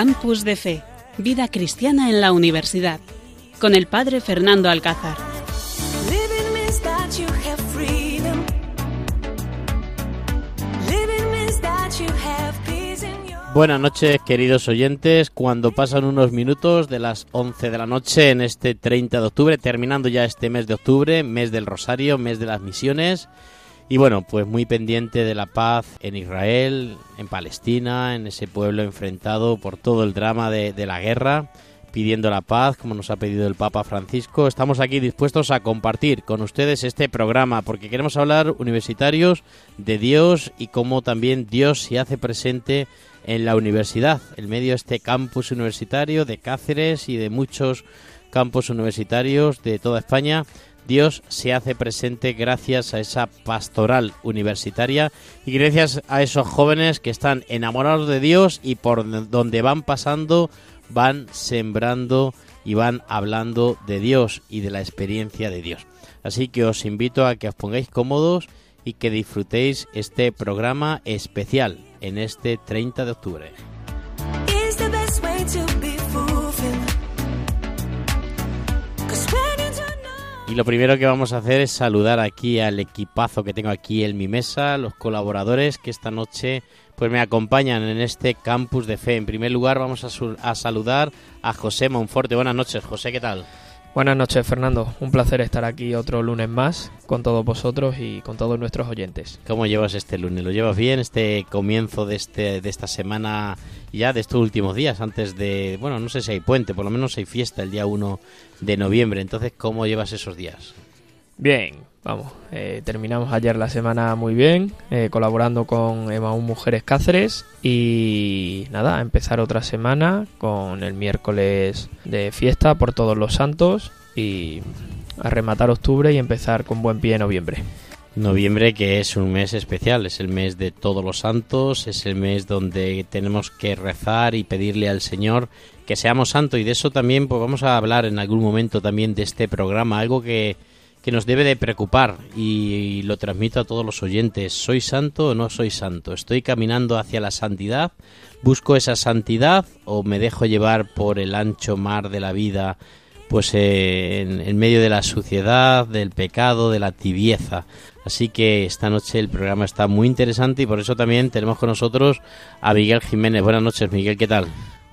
Campus de Fe, Vida Cristiana en la Universidad, con el Padre Fernando Alcázar. Buenas noches, queridos oyentes. Cuando pasan unos minutos de las 11 de la noche en este 30 de octubre, terminando ya este mes de octubre, mes del Rosario, mes de las misiones. Y bueno, pues muy pendiente de la paz en Israel, en Palestina, en ese pueblo enfrentado por todo el drama de, la guerra, pidiendo la paz, como nos ha pedido el Papa Francisco. Estamos aquí dispuestos a compartir con ustedes este programa, porque queremos hablar universitarios de Dios y cómo también Dios se hace presente en la universidad, en medio de este campus universitario de Cáceres y de muchos campus universitarios de toda España. Dios se hace presente gracias a esa pastoral universitaria y gracias a esos jóvenes que están enamorados de Dios y por donde van pasando van sembrando y van hablando de Dios y de la experiencia de Dios. Así que os invito a que os pongáis cómodos y que disfrutéis este programa especial en este 30 de octubre. Y lo primero que vamos a hacer es saludar aquí al equipazo que tengo aquí en mi mesa, los colaboradores que esta noche pues me acompañan en este campus de fe. En primer lugar vamos a, a saludar a José Monforte. Buenas noches, José, ¿qué tal? Buenas noches, Fernando. Un placer estar aquí otro lunes más con todos vosotros y con todos nuestros oyentes. ¿Cómo llevas este lunes? ¿Lo llevas bien? Este comienzo de, este, de esta semana, ya de estos últimos días, antes de. Bueno, no sé si hay puente, por lo menos hay fiesta el día 1 de noviembre. Entonces, ¿cómo llevas esos días? Bien, vamos. Eh, terminamos ayer la semana muy bien, eh, colaborando con Emaús Mujeres Cáceres. Y nada, a empezar otra semana con el miércoles de fiesta por todos los santos. Y a rematar octubre y empezar con buen pie noviembre. Noviembre que es un mes especial, es el mes de todos los santos, es el mes donde tenemos que rezar y pedirle al Señor que seamos santos y de eso también pues vamos a hablar en algún momento también de este programa, algo que, que nos debe de preocupar y, lo transmito a todos los oyentes. ¿Soy santo o no soy santo? ¿Estoy caminando hacia la santidad? ¿Busco esa santidad o me dejo llevar por el ancho mar de la vida, pues eh, en, en, medio de la suciedad, del pecado, de la tibieza? Así que esta noche el programa está muy interesante y por eso también tenemos con nosotros a Miguel Jiménez. Buenas noches, Miguel, ¿qué tal?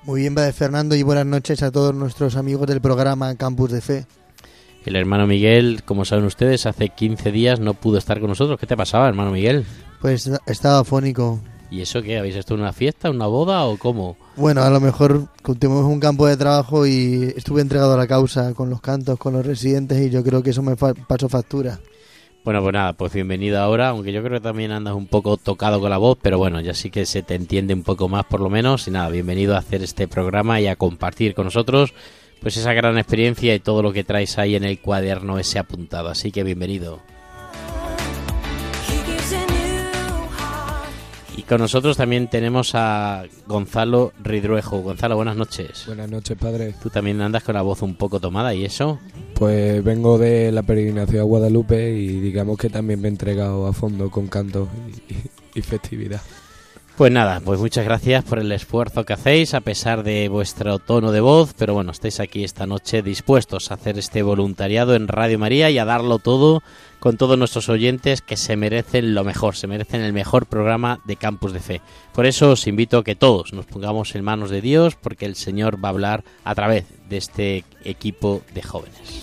Muy bien, Fernando, y buenas noches a todos nuestros amigos del programa Campus de Fe. El hermano Miguel, como saben ustedes, hace 15 días no pudo estar con nosotros. ¿Qué te pasaba, hermano Miguel? Pues estaba afónico. ¿Y eso qué? ¿Habéis estado en una fiesta, una boda o cómo? Bueno, a lo mejor tuvimos un campo de trabajo y estuve entregado a la causa con los cantos, con los residentes y yo creo que eso me pasó factura. Bueno, pues nada, pues bienvenido ahora, aunque yo creo que también andas un poco tocado con la voz, pero bueno, ya sí que se te entiende un poco más por lo menos. Y nada, bienvenido a hacer este programa y a compartir con nosotros pues esa gran experiencia y todo lo que traes ahí en el cuaderno ese apuntado. Así que bienvenido. Y con nosotros también tenemos a Gonzalo Ridruejo. Gonzalo, buenas noches. Buenas noches, padre. Tú también andas con la voz un poco tomada, ¿y eso? Pues vengo de la peregrinación a Guadalupe y digamos que también me he entregado a fondo con canto y, y festividad. Pues nada, pues muchas gracias por el esfuerzo que hacéis a pesar de vuestro tono de voz, pero bueno, estáis aquí esta noche dispuestos a hacer este voluntariado en Radio María y a darlo todo con todos nuestros oyentes que se merecen lo mejor, se merecen el mejor programa de Campus de Fe. Por eso os invito a que todos nos pongamos en manos de Dios porque el Señor va a hablar a través de este equipo de jóvenes.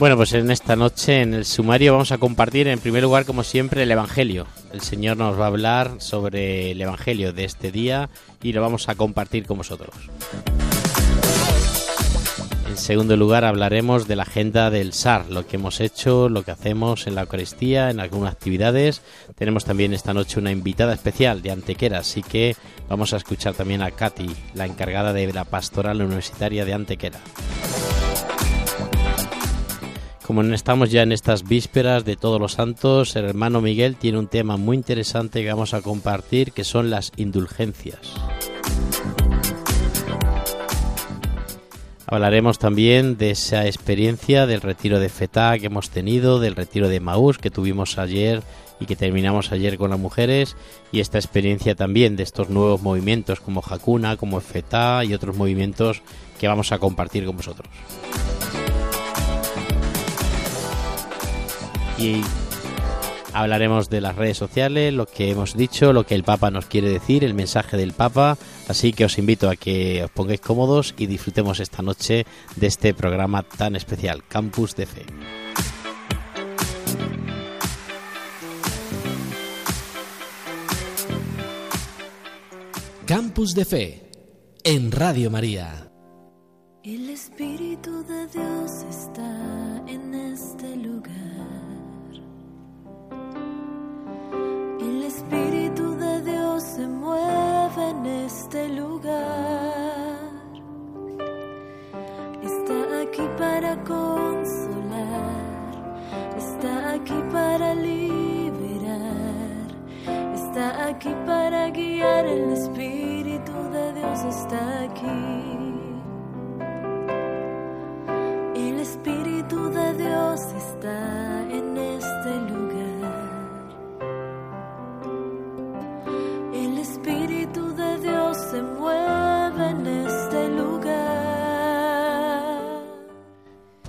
Bueno, pues en esta noche en el sumario vamos a compartir en primer lugar, como siempre, el Evangelio. El Señor nos va a hablar sobre el Evangelio de este día y lo vamos a compartir con vosotros. segundo lugar hablaremos de la agenda del SAR, lo que hemos hecho, lo que hacemos en la Eucaristía, en algunas actividades. Tenemos también esta noche una invitada especial de Antequera, así que vamos a escuchar también a Katy, la encargada de la pastoral universitaria de Antequera. Como estamos ya en estas vísperas de todos los santos, el hermano Miguel tiene un tema muy interesante que vamos a compartir, que son las indulgencias. Hablaremos también de esa experiencia del retiro de Fetá que hemos tenido, del retiro de Maús que tuvimos ayer y que terminamos ayer con las mujeres, y esta experiencia también de estos nuevos movimientos como Hakuna, como Fetá y otros movimientos que vamos a compartir con vosotros. Y Hablaremos de las redes sociales, lo que hemos dicho, lo que el Papa nos quiere decir, el mensaje del Papa. Así que os invito a que os pongáis cómodos y disfrutemos esta noche de este programa tan especial, Campus de Fe. Campus de Fe en Radio María. El Espíritu de Dios está en este lugar.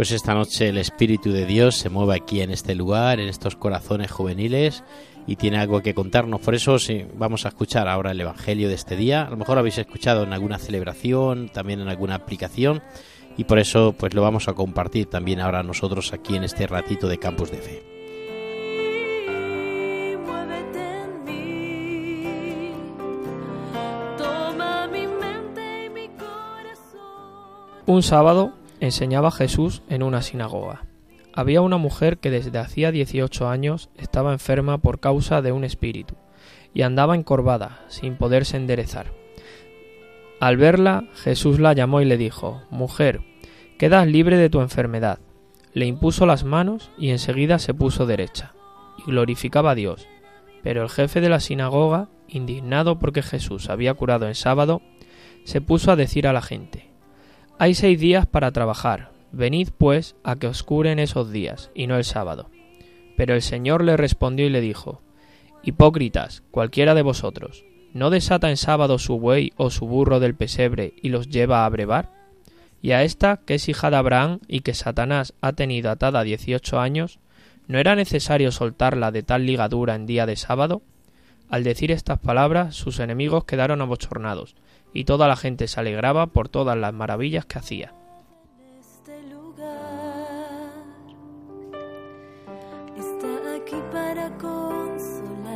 Pues esta noche el Espíritu de Dios se mueve aquí en este lugar, en estos corazones juveniles y tiene algo que contarnos. Por eso sí, vamos a escuchar ahora el Evangelio de este día. A lo mejor habéis escuchado en alguna celebración, también en alguna aplicación y por eso pues lo vamos a compartir también ahora nosotros aquí en este ratito de Campus de Fe. Un sábado enseñaba Jesús en una sinagoga. Había una mujer que desde hacía 18 años estaba enferma por causa de un espíritu y andaba encorvada, sin poderse enderezar. Al verla, Jesús la llamó y le dijo, Mujer, quedas libre de tu enfermedad. Le impuso las manos y enseguida se puso derecha, y glorificaba a Dios. Pero el jefe de la sinagoga, indignado porque Jesús había curado en sábado, se puso a decir a la gente, Hay seis días para trabajar, venid pues a que os curen esos días, y no el sábado. Pero el Señor le respondió y le dijo, Hipócritas, cualquiera de vosotros, ¿no desata en sábado su buey o su burro del pesebre y los lleva a brevar? Y a esta, que es hija de Abraham y que Satanás ha tenido atada dieciocho años, ¿no era necesario soltarla de tal ligadura en día de sábado? Al decir estas palabras, sus enemigos quedaron abochornados, y toda la gente se alegraba por todas las maravillas que hacía. este lugar. Está aquí para consolar,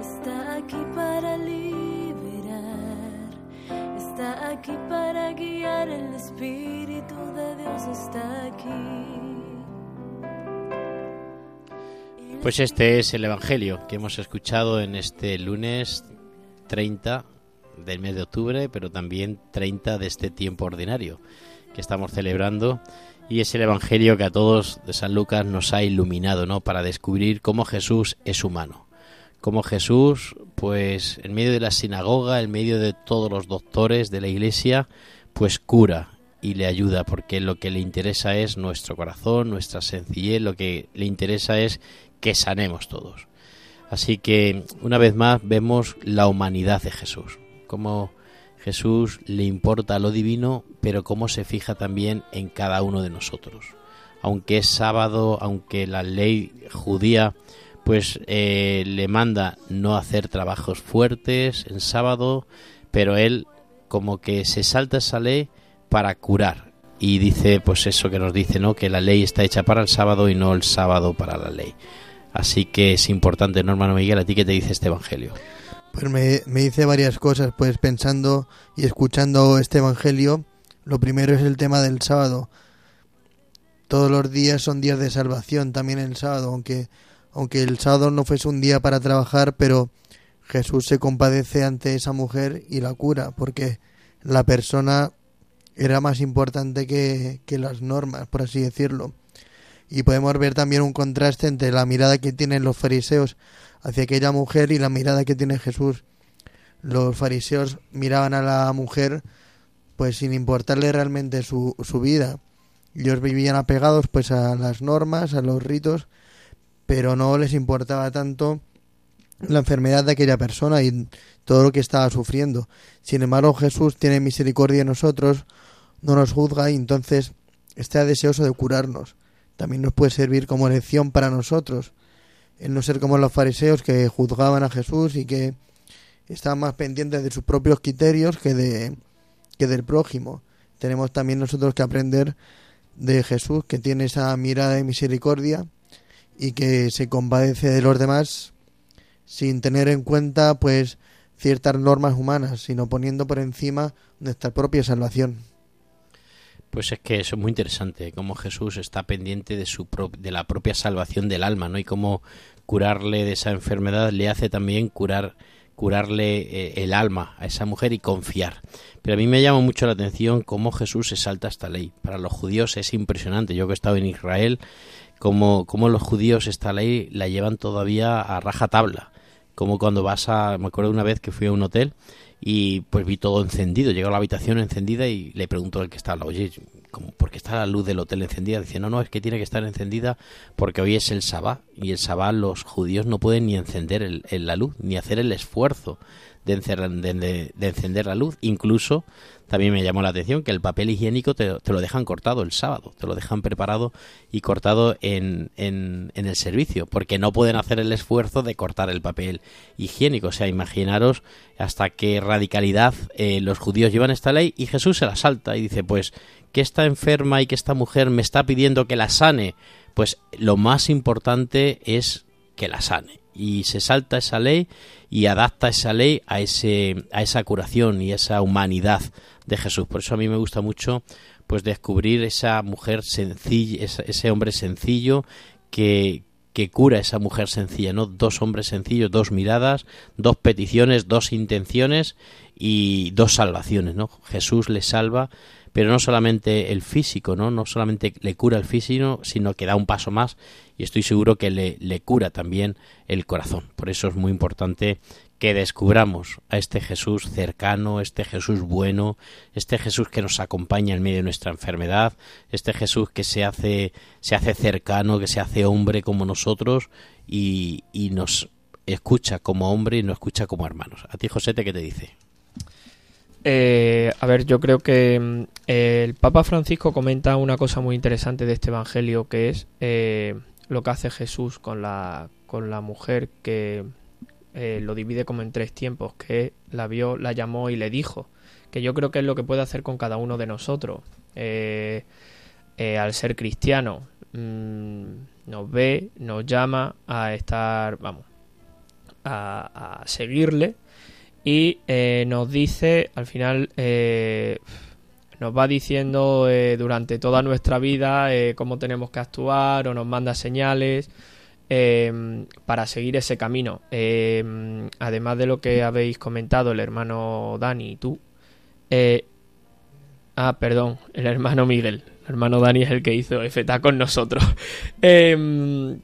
está aquí para liberar, está aquí para guiar. El Espíritu de Dios está aquí. Pues este es el Evangelio que hemos escuchado en este lunes 30 del mes de octubre, pero también 30 de este tiempo ordinario que estamos celebrando. Y es el Evangelio que a todos de San Lucas nos ha iluminado, ¿no? Para descubrir cómo Jesús es humano. Cómo Jesús, pues en medio de la sinagoga, en medio de todos los doctores de la iglesia, pues cura y le ayuda, porque lo que le interesa es nuestro corazón, nuestra sencillez, lo que le interesa es que sanemos todos. Así que una vez más vemos la humanidad de Jesús, cómo Jesús le importa lo divino, pero cómo se fija también en cada uno de nosotros. Aunque es sábado, aunque la ley judía pues eh, le manda no hacer trabajos fuertes en sábado, pero él como que se salta esa ley para curar y dice pues eso que nos dice, ¿no? Que la ley está hecha para el sábado y no el sábado para la ley. Así que es importante, ¿no, hermano Miguel? ¿A ti qué te dice este evangelio? Pues me, me dice varias cosas, pues pensando y escuchando este Evangelio, Lo primero es el tema del sábado. Todos los días son días de salvación, también el sábado, aunque, aunque el sábado no fuese un día para trabajar, pero Jesús se compadece ante esa mujer y la cura, porque la persona era más importante que, que las normas, por así decirlo. Y podemos ver también un contraste entre la mirada que tienen los fariseos hacia aquella mujer y la mirada que tiene Jesús. Los fariseos miraban a la mujer pues sin importarle realmente su, su vida. Ellos vivían apegados pues a las normas, a los ritos, pero no les importaba tanto la enfermedad de aquella persona y todo lo que estaba sufriendo. Sin embargo, Jesús tiene misericordia de nosotros, no nos juzga y entonces está deseoso de curarnos. También nos puede servir como lección para nosotros, el no ser como los fariseos que juzgaban a Jesús y que estaban más pendientes de sus propios criterios que de que del prójimo. Tenemos también nosotros que aprender de Jesús, que tiene esa mirada de misericordia y que se compadece de los demás sin tener en cuenta pues ciertas normas humanas, sino poniendo por encima nuestra propia salvación. Pues es que eso es muy interesante, cómo Jesús está pendiente de su de la propia salvación del alma, ¿no? Y cómo curarle de esa enfermedad le hace también curar curarle eh, el alma a esa mujer y confiar. Pero a mí me llama mucho la atención cómo Jesús se salta esta ley. Para los judíos es impresionante. Yo que he estado en Israel, cómo, cómo los judíos esta ley la llevan todavía a raja tabla. Como cuando vas a... Me acuerdo una vez que fui a un hotel y pues vi todo encendido. Llego a la habitación encendida y le pregunto al que estaba, oye, ¿por qué está la luz del hotel encendida? Dice, no, no, es que tiene que estar encendida porque hoy es el sabá y el sabá los judíos no pueden ni encender el, la luz, ni hacer el esfuerzo de, de, encender la luz. Incluso también me llamó la atención que el papel higiénico te, lo dejan cortado el sábado, te lo dejan preparado y cortado en, en, en, el servicio, porque no pueden hacer el esfuerzo de cortar el papel higiénico. O sea, imaginaros hasta qué radicalidad eh, los judíos llevan esta ley y Jesús se la salta y dice, pues que esta enferma y que esta mujer me está pidiendo que la sane, pues lo más importante es que la sane. Y se salta esa ley y adapta esa ley a, ese, a esa curación y esa humanidad de Jesús. Por eso a mí me gusta mucho pues descubrir esa mujer sencilla, ese hombre sencillo que, que cura a esa mujer sencilla, ¿no? Dos hombres sencillos, dos miradas, dos peticiones, dos intenciones y dos salvaciones, ¿no? Jesús le salva pero no solamente el físico, ¿no? No solamente le cura el físico, sino que da un paso más y estoy seguro que le, le cura también el corazón. Por eso es muy importante que descubramos a este Jesús cercano, este Jesús bueno, este Jesús que nos acompaña en medio de nuestra enfermedad, este Jesús que se hace, se hace cercano, que se hace hombre como nosotros y, y nos escucha como hombre y nos escucha como hermanos. A ti, Josete, ¿qué te dice? Eh, a ver, yo creo que mm, el Papa Francisco comenta una cosa muy interesante de este Evangelio, que es eh, lo que hace Jesús con la, con la mujer que eh, lo divide como en tres tiempos, que la vio, la llamó y le dijo, que yo creo que es lo que puede hacer con cada uno de nosotros. al ser cristiano, mm, nos ve, nos llama a estar, vamos, a, a seguirle y eh, nos dice, al final, eh, nos va diciendo eh, durante toda nuestra vida cómo tenemos que actuar o nos manda señales para seguir ese camino. además de lo que habéis comentado el hermano Dani y tú. ah, perdón, el hermano Miguel. El hermano Dani es el que hizo FTA con nosotros. Eh,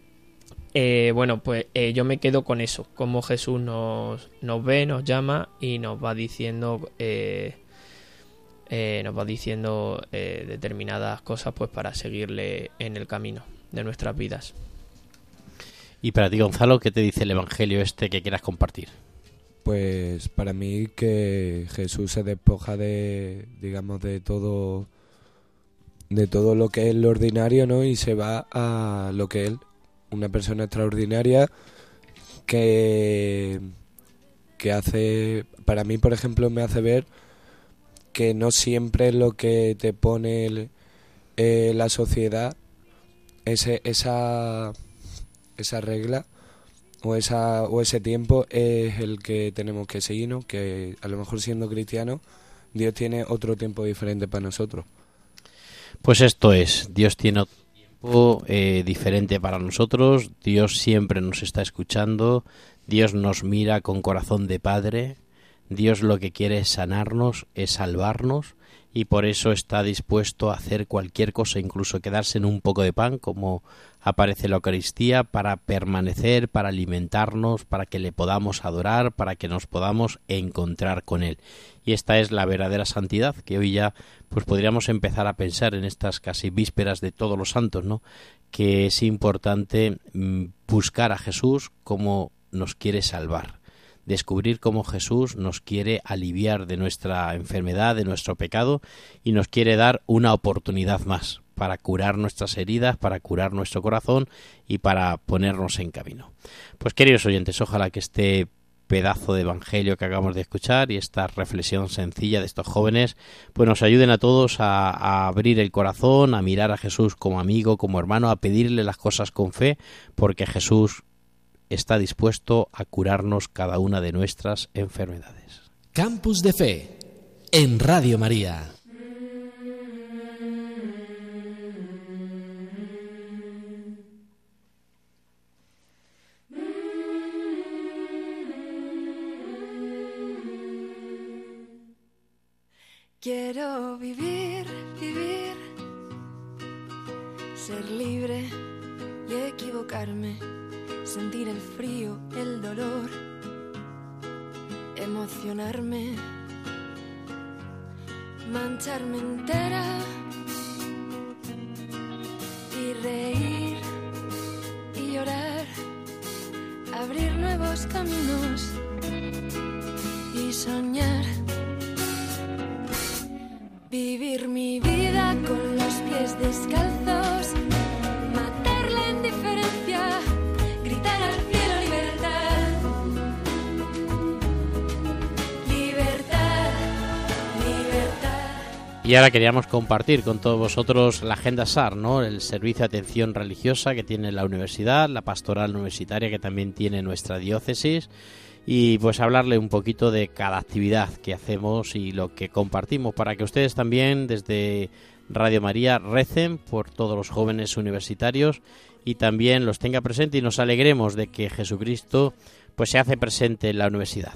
bueno, pues eh, yo me quedo con eso, como Jesús nos, nos ve, nos llama y nos va diciendo, eh, nos va diciendo determinadas cosas, pues para seguirle en el camino de nuestras vidas. Y para ti, Gonzalo, ¿qué te dice el Evangelio este que quieras compartir? Pues para mí que Jesús se despoja de, digamos, de todo, de todo lo que es lo ordinario, ¿no? Y se va a lo que él una persona extraordinaria que, que hace, para mí por ejemplo me hace ver que no siempre lo que te pone eh, la sociedad, ese, esa, esa regla o, esa, o ese tiempo es el que tenemos que seguir, ¿no? que a lo mejor siendo cristiano Dios tiene otro tiempo diferente para nosotros. Pues esto es, Dios tiene eh, diferente para nosotros, Dios siempre nos está escuchando, Dios nos mira con corazón de Padre, Dios lo que quiere es sanarnos, es salvarnos y por eso está dispuesto a hacer cualquier cosa, incluso quedarse en un poco de pan, como aparece la Eucaristía, para permanecer, para alimentarnos, para que le podamos adorar, para que nos podamos encontrar con Él. Y esta es la verdadera santidad, que hoy ya pues podríamos empezar a pensar en estas casi vísperas de todos los santos, ¿no? Que es importante mm, buscar a Jesús como nos quiere salvar descubrir cómo Jesús nos quiere aliviar de nuestra enfermedad, de nuestro pecado, y nos quiere dar una oportunidad más para curar nuestras heridas, para curar nuestro corazón y para ponernos en camino. Pues queridos oyentes, ojalá que este pedazo de evangelio que acabamos de escuchar y esta reflexión sencilla de estos jóvenes pues nos ayuden a todos a, a, abrir el corazón, a mirar a Jesús como amigo, como hermano, a pedirle las cosas con fe, porque Jesús está dispuesto a curarnos cada una de nuestras enfermedades. Campus de Fe en Radio María. Quiero vivir, vivir, ser libre y equivocarme sentir el frío, el dolor, emocionarme, mancharme entera y reír y llorar, abrir nuevos caminos y soñar. Vivir mi vida con los pies descalzos, Y ahora queríamos compartir con todos vosotros la Agenda SAR, ¿no? El servicio de atención religiosa que tiene la universidad, la pastoral universitaria que también tiene nuestra diócesis y pues hablarle un poquito de cada actividad que hacemos y lo que compartimos para que ustedes también desde Radio María recen por todos los jóvenes universitarios y también los tenga presente y nos alegremos de que Jesucristo pues se hace presente en la universidad.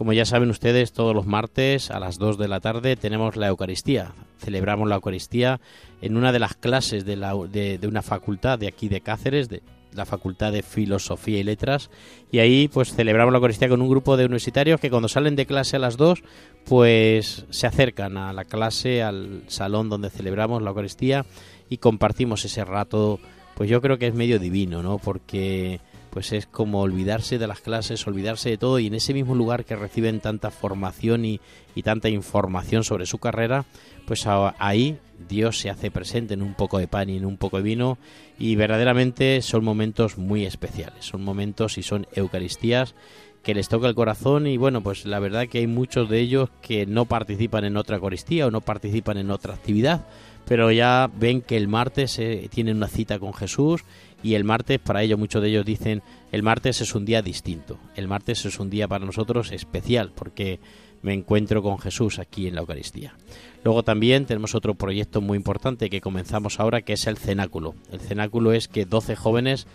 Como ya saben ustedes, todos los martes a las 2 de la tarde tenemos la Eucaristía. Celebramos la Eucaristía en una de las clases de, la, de, una facultad de aquí de Cáceres, de la Facultad de Filosofía y Letras, y ahí pues celebramos la Eucaristía con un grupo de universitarios que cuando salen de clase a las 2 pues se acercan a la clase, al salón donde celebramos la Eucaristía y compartimos ese rato, pues yo creo que es medio divino, ¿no? Porque pues es como olvidarse de las clases, olvidarse de todo y en ese mismo lugar que reciben tanta formación y, y tanta información sobre su carrera, pues ahí Dios se hace presente en un poco de pan y en un poco de vino y verdaderamente son momentos muy especiales, son momentos y son Eucaristías que les toca el corazón y bueno, pues la verdad que hay muchos de ellos que no participan en otra Eucaristía o no participan en otra actividad, pero ya ven que el martes eh, tienen una cita con Jesús y el martes para ellos muchos de ellos dicen el martes es un día distinto, el martes es un día para nosotros especial porque me encuentro con Jesús aquí en la Eucaristía. Luego también tenemos otro proyecto muy importante que comenzamos ahora que es el cenáculo. El cenáculo es que 12 jóvenes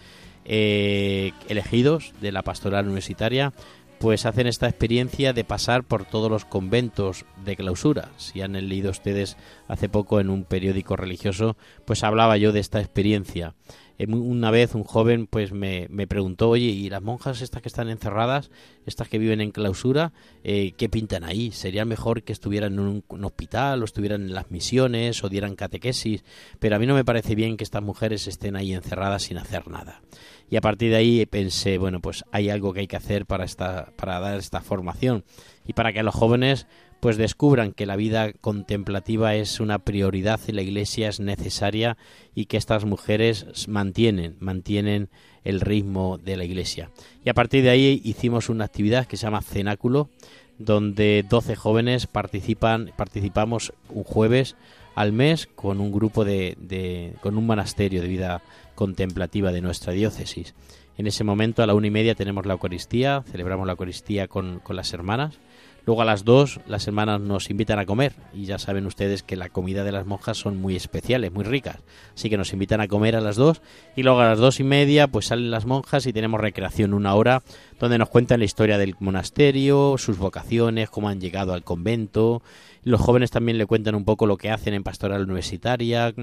eh, elegidos de la pastoral universitaria pues hacen esta experiencia de pasar por todos los conventos de clausura. Si han leído ustedes hace poco en un periódico religioso, pues hablaba yo de esta experiencia. Una vez un joven pues me, me preguntó, oye, ¿y las monjas estas que están encerradas, estas que viven en clausura, eh, qué pintan ahí? ¿Sería mejor que estuvieran en un, un, hospital o estuvieran en las misiones o dieran catequesis? Pero a mí no me parece bien que estas mujeres estén ahí encerradas sin hacer nada. Y a partir de ahí pensé, bueno, pues hay algo que hay que hacer para, esta, para dar esta formación y para que los jóvenes pues descubran que la vida contemplativa es una prioridad y la iglesia es necesaria y que estas mujeres mantienen, mantienen el ritmo de la iglesia. Y a partir de ahí hicimos una actividad que se llama Cenáculo, donde 12 jóvenes participan, participamos un jueves al mes con un grupo de, de con un monasterio de vida contemplativa de nuestra diócesis. En ese momento, a la una y media, tenemos la Eucaristía, celebramos la Eucaristía con, con las hermanas. Luego a las 2 las hermanas nos invitan a comer y ya saben ustedes que la comida de las monjas son muy especiales, muy ricas. Así que nos invitan a comer a las 2 y luego a las dos y media pues salen las monjas y tenemos recreación una hora donde nos cuentan la historia del monasterio, sus vocaciones, cómo han llegado al convento. Los jóvenes también le cuentan un poco lo que hacen en pastoral universitaria,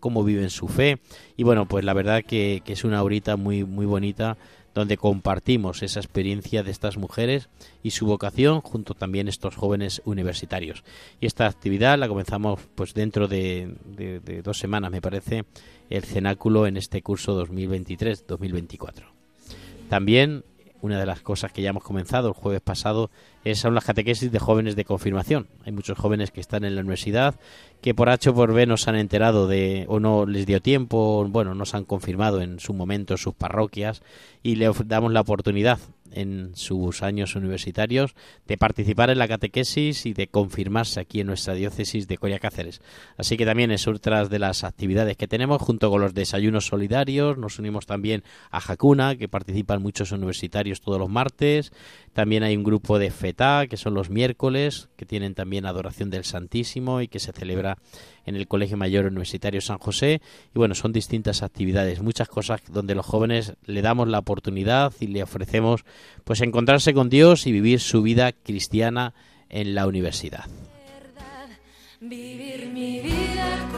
cómo viven su fe. Y bueno, pues la verdad que, que es una horita muy, muy bonita donde compartimos esa experiencia de estas mujeres y su vocación junto también estos jóvenes universitarios. Y esta actividad la comenzamos pues dentro de, de dos semanas, me parece, el cenáculo en este curso 2023-2024. También una de las cosas que ya hemos comenzado el jueves pasado es son las catequesis de jóvenes de confirmación. Hay muchos jóvenes que están en la universidad que por H o por B nos han enterado de o no les dio tiempo, bueno, nos han confirmado en su momento sus parroquias y le damos la oportunidad en sus años universitarios de participar en la catequesis y de confirmarse aquí en nuestra diócesis de Coria Cáceres. Así que también es otra de las actividades que tenemos junto con los desayunos solidarios. Nos unimos también a Jacuna, que participan muchos universitarios todos los martes. También hay un grupo de FETA, que son los miércoles, que tienen también adoración del Santísimo y que se celebra en el Colegio Mayor Universitario San José. Y bueno, son distintas actividades, muchas cosas donde los jóvenes le damos la oportunidad y le ofrecemos pues encontrarse con Dios y vivir su vida cristiana en la universidad. Vivir mi vida con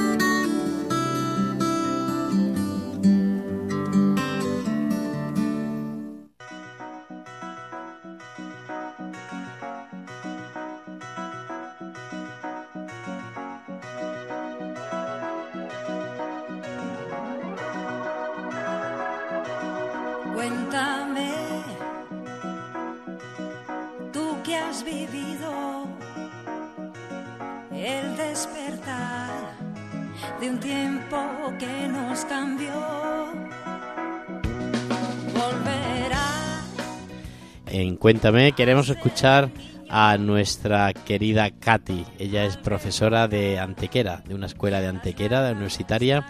Cuéntame, queremos escuchar a nuestra querida Katy. Ella es profesora de Antequera, de una escuela de Antequera, universitaria.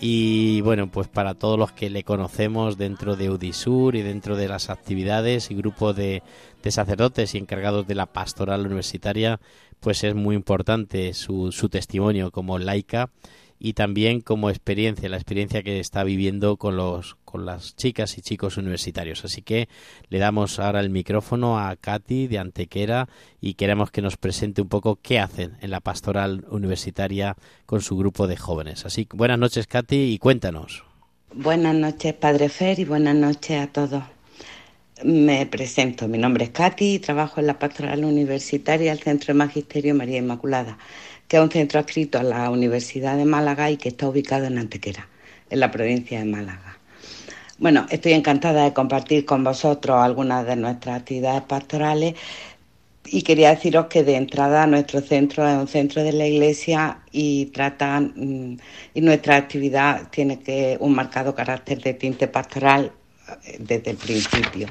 Y bueno, pues para todos los que le conocemos dentro de Udisur y dentro de las actividades y grupos de, de sacerdotes y encargados de la pastoral universitaria, pues es muy importante su, su testimonio como laica y también como experiencia, la experiencia que está viviendo con los con las chicas y chicos universitarios. Así que le damos ahora el micrófono a Katy de Antequera y queremos que nos presente un poco qué hacen en la pastoral universitaria con su grupo de jóvenes. Así que buenas noches Katy y cuéntanos. Buenas noches Padre Fer y buenas noches a todos. Me presento, mi nombre es Katy y trabajo en la pastoral universitaria del Centro de Magisterio María Inmaculada que es un centro adscrito a la Universidad de Málaga y que está ubicado en Antequera, en la provincia de Málaga. Bueno, estoy encantada de compartir con vosotros algunas de nuestras actividades pastorales y quería deciros que de entrada nuestro centro es un centro de la Iglesia y trata mm, y nuestra actividad tiene que un marcado carácter de tinte pastoral eh, desde el principio.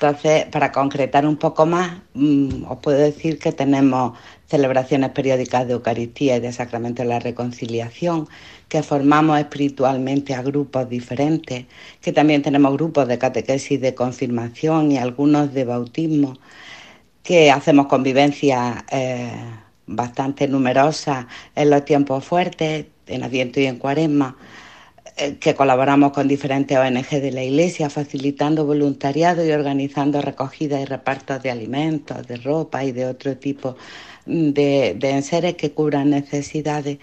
Entonces, para concretar un poco más, mm, os puedo decir que tenemos celebraciones periódicas de Eucaristía y de Sacramento de la Reconciliación, que formamos espiritualmente a grupos diferentes, que también tenemos grupos de catequesis de confirmación y algunos de bautismo, que hacemos convivencias eh, bastante numerosas en los tiempos fuertes, en Adviento y en Cuaresma que colaboramos con diferentes ONG de la Iglesia, facilitando voluntariado y organizando recogida y repartos de alimentos, de ropa y de otro tipo de, de enseres que cubran necesidades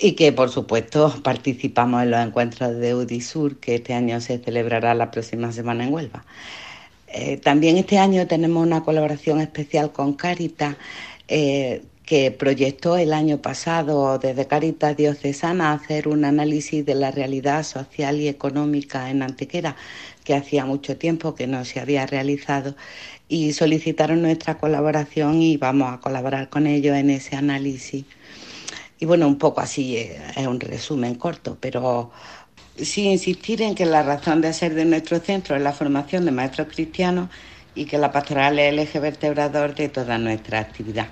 y que por supuesto participamos en los encuentros de UDISUR que este año se celebrará la próxima semana en Huelva. Eh, también este año tenemos una colaboración especial con Caritas eh, que proyectó el año pasado desde Caritas Diocesana hacer un análisis de la realidad social y económica en Antequera, que hacía mucho tiempo que no se había realizado, y solicitaron nuestra colaboración y vamos a colaborar con ellos en ese análisis. Y bueno, un poco así eh, es un resumen corto, pero sí insistir en que la razón de ser de nuestro centro es la formación de maestros cristianos y que la pastoral es el eje vertebrador de toda nuestra actividad.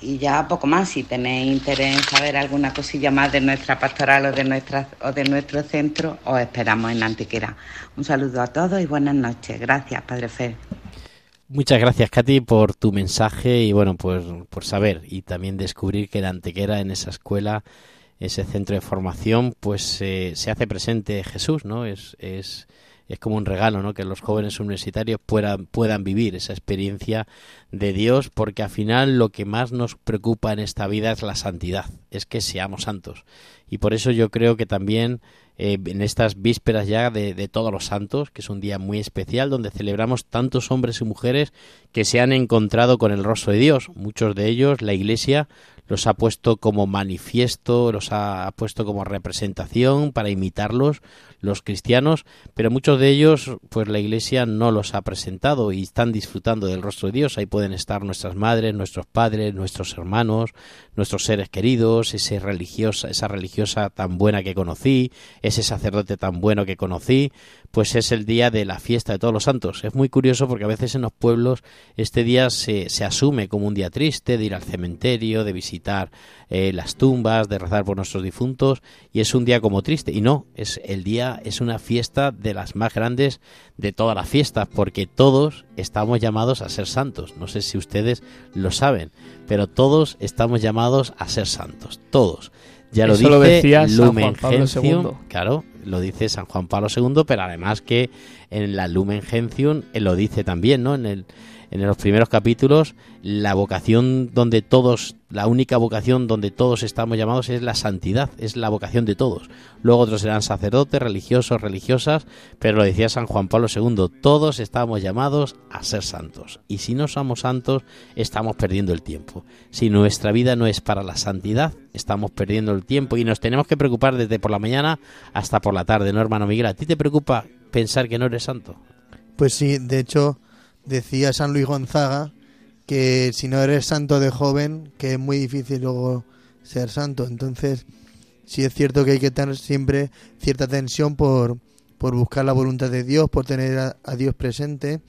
Y ya poco más, si tenéis interés en saber alguna cosilla más de nuestra pastoral o de, nuestra, o de nuestro centro, os esperamos en Antequera. Un saludo a todos y buenas noches. Gracias, Padre Fer. Muchas gracias, Katy, por tu mensaje y bueno, pues por saber y también descubrir que en Antequera, en esa escuela, ese centro de formación, pues se hace presente Jesús, ¿no? Es, es es como un regalo, ¿no? Que los jóvenes universitarios puedan, puedan vivir esa experiencia de Dios, porque al final lo que más nos preocupa en esta vida es la santidad, es que seamos santos. Y por eso yo creo que también eh, en estas vísperas ya de, de, todos los santos, que es un día muy especial, donde celebramos tantos hombres y mujeres que se han encontrado con el rostro de Dios. Muchos de ellos, la Iglesia los ha puesto como manifiesto, los ha puesto como representación para imitarlos los cristianos, pero muchos de ellos, pues la Iglesia no los ha presentado y están disfrutando del rostro de Dios. Ahí pueden estar nuestras madres, nuestros padres, nuestros hermanos, nuestros seres queridos, ese religiosa, esa religiosa tan buena que conocí, ese sacerdote tan bueno que conocí, pues es el día de la fiesta de todos los santos. Es muy curioso porque a veces en los pueblos este día se, se asume como un día triste de ir al cementerio, de visitar eh, las tumbas, de rezar por nuestros difuntos y es un día como triste. Y no, es el día es una fiesta de las más grandes de todas las fiestas porque todos estamos llamados a ser santos. No sé si ustedes lo saben, pero todos estamos llamados a ser santos, todos. Ya lo dice lo decía Lumen Gentium, claro, lo dice San Juan Pablo II, pero además que en la Lumen Gentium él lo dice también, ¿no? En el en los primeros capítulos, la vocación donde todos, la única vocación donde todos estamos llamados es la santidad, es la vocación de todos. Luego otros serán sacerdotes, religiosos, religiosas, pero lo decía San Juan Pablo II, todos estamos llamados a ser santos. Y si no somos santos, estamos perdiendo el tiempo. Si nuestra vida no es para la santidad, estamos perdiendo el tiempo y nos tenemos que preocupar desde por la mañana hasta por la tarde, ¿no, hermano Miguel? ¿A ti te preocupa pensar que no eres santo? Pues sí, de hecho decía San Luis Gonzaga que si no eres santo de joven, que es muy difícil luego ser santo. Entonces, sí es cierto que hay que tener siempre cierta tensión por, por buscar la voluntad de Dios, por tener a, Dios presente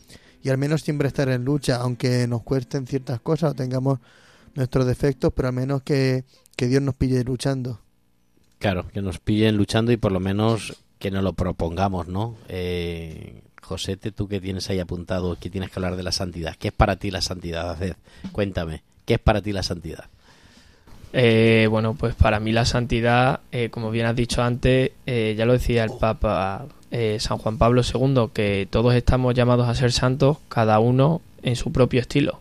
y al menos siempre estar en lucha, aunque nos cuesten ciertas cosas o tengamos nuestros defectos, pero al menos que, que Dios nos pille luchando. Claro, que nos pillen luchando y por lo menos que nos lo propongamos, ¿no? Eh, Josete, tú que tienes ahí apuntado, que tienes que hablar de la santidad. ¿Qué es para ti la santidad? cuéntame, ¿qué es para ti la santidad? Eh, bueno, pues para mí la santidad, eh, como bien has dicho antes, eh, ya lo decía el Papa San Juan Pablo II, que todos estamos llamados a ser santos, cada uno en su propio estilo,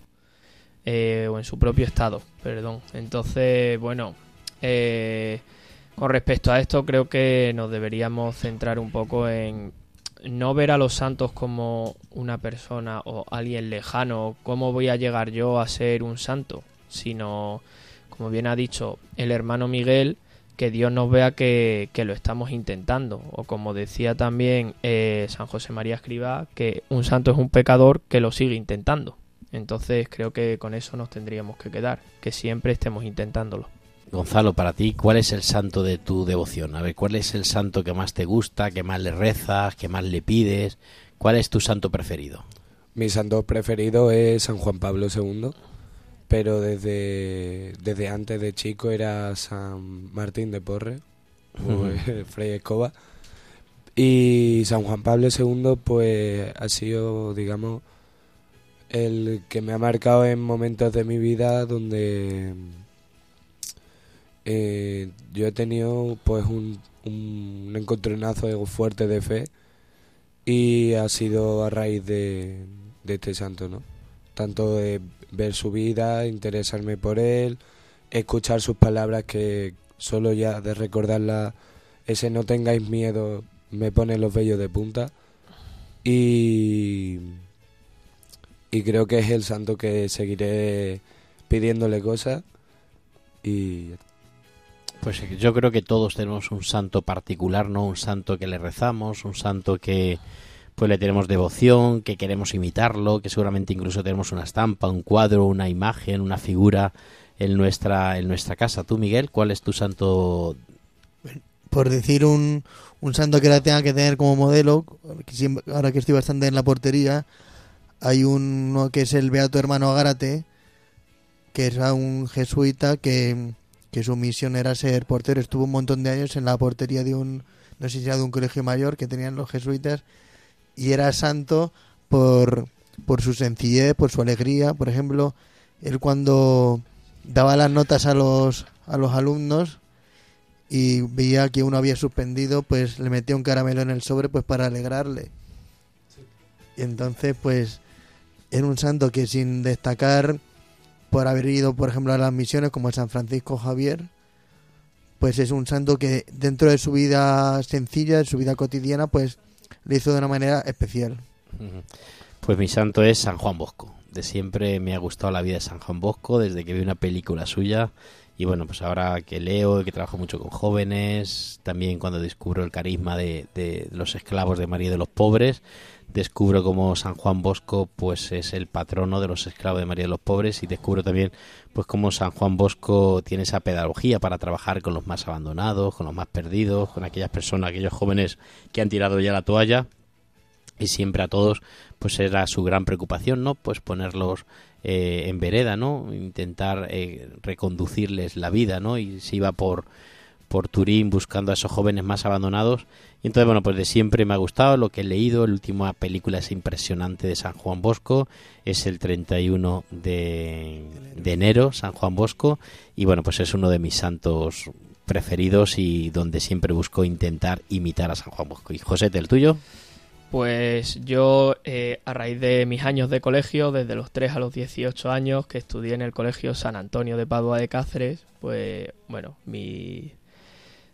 o en su propio estado, perdón. Entonces, bueno, con respecto a esto, creo que nos deberíamos centrar un poco en no ver a los santos como una persona o alguien lejano, cómo voy a llegar yo a ser un santo, sino, como bien ha dicho el hermano Miguel, que Dios nos vea que, lo estamos intentando. O como decía también eh, San José María Escriba, que un santo es un pecador que lo sigue intentando. Entonces creo que con eso nos tendríamos que quedar, que siempre estemos intentándolo. Gonzalo, para ti, ¿cuál es el santo de tu devoción? A ver, ¿cuál es el santo que más te gusta, que más le rezas, que más le pides? ¿Cuál es tu santo preferido? Mi santo preferido es San Juan Pablo II, pero desde, desde antes de chico era San Martín de Porre, Frey Escoba. Y San Juan Pablo II, pues ha sido, digamos, el que me ha marcado en momentos de mi vida donde eh, yo he tenido pues un, un encontronazo fuerte de fe y ha sido a raíz de, este santo, ¿no? Tanto de ver su vida, interesarme por él, escuchar sus palabras que solo ya de recordarla ese no tengáis miedo me pone los vellos de punta y, y creo que es el santo que seguiré pidiéndole cosas y pues yo creo que todos tenemos un santo particular, ¿no? Un santo que le rezamos, un santo que pues le tenemos devoción, que queremos imitarlo, que seguramente incluso tenemos una estampa, un cuadro, una imagen, una figura en nuestra en nuestra casa. Tú, Miguel, ¿cuál es tu santo? Por decir un, un santo que la tenga que tener como modelo, ahora que estoy bastante en la portería, hay uno que es el Beato Hermano Agárate, que es un jesuita que, su misión era ser portero. Estuvo un montón de años en la portería de un, no sé si era de un colegio mayor que tenían los jesuitas, y era santo por, por su sencillez, por su alegría. Por ejemplo, él cuando daba las notas a los, a los alumnos y veía que uno había suspendido, pues le metía un caramelo en el sobre pues para alegrarle. Y entonces, pues, era un santo que sin destacar por haber ido, por ejemplo, a las misiones como San Francisco Javier, pues es un santo que dentro de su vida sencilla, de su vida cotidiana, pues le hizo de una manera especial. Pues mi santo es San Juan Bosco. De siempre me ha gustado la vida de San Juan Bosco, desde que vi una película suya. Y bueno, pues ahora que leo, que trabajo mucho con jóvenes, también cuando descubro el carisma de, de los esclavos de María de los Pobres, descubro como San Juan Bosco pues es el patrono de los esclavos de María de los Pobres y descubro también pues cómo San Juan Bosco tiene esa pedagogía para trabajar con los más abandonados, con los más perdidos, con aquellas personas, aquellos jóvenes que han tirado ya la toalla y siempre a todos pues era su gran preocupación, ¿no? Pues ponerlos eh, en vereda, ¿no? Intentar eh, reconducirles la vida, ¿no? Y se iba por por Turín buscando a esos jóvenes más abandonados. Y entonces, bueno, pues de siempre me ha gustado lo que he leído. La última película es impresionante de San Juan Bosco. Es el 31 de, de enero, San Juan Bosco. Y bueno, pues es uno de mis santos preferidos y donde siempre busco intentar imitar a San Juan Bosco. ¿Y José, el tuyo? Pues yo, eh, a raíz de mis años de colegio, desde los 3 a los 18 años, que estudié en el colegio San Antonio de Padua de Cáceres, pues bueno, mi,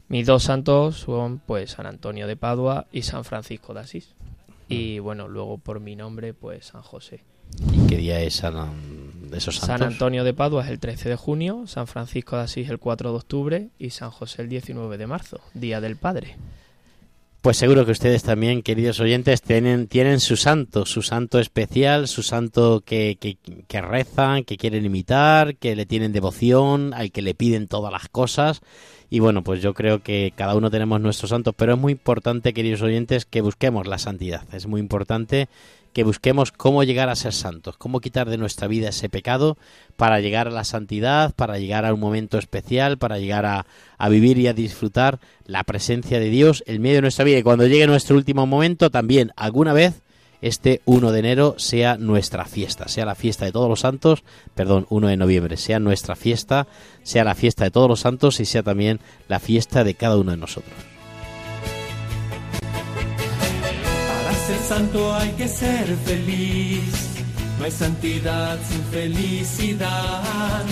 mis dos santos son pues San Antonio de Padua y San Francisco de Asís. Y bueno, luego por mi nombre pues San José. ¿Y qué día es San, de esos santos? San Antonio de Padua es el 13 de junio, San Francisco de Asís el 4 de octubre y San José el 19 de marzo, Día del Padre. Pues seguro que ustedes también, queridos oyentes, tienen, tienen su santo, su santo especial, su santo que, que, que, rezan, que quieren imitar, que le tienen devoción, al que le piden todas las cosas. Y bueno, pues yo creo que cada uno tenemos nuestros santos, pero es muy importante, queridos oyentes, que busquemos la santidad. Es muy importante que busquemos cómo llegar a ser santos, cómo quitar de nuestra vida ese pecado para llegar a la santidad, para llegar a un momento especial, para llegar a, vivir y a disfrutar la presencia de Dios en medio de nuestra vida. Y cuando llegue nuestro último momento, también alguna vez este 1 de enero sea nuestra fiesta, sea la fiesta de todos los santos, perdón, 1 de noviembre, sea nuestra fiesta, sea la fiesta de todos los santos y sea también la fiesta de cada uno de nosotros. ser santo hay que ser feliz. No hay santidad sin felicidad.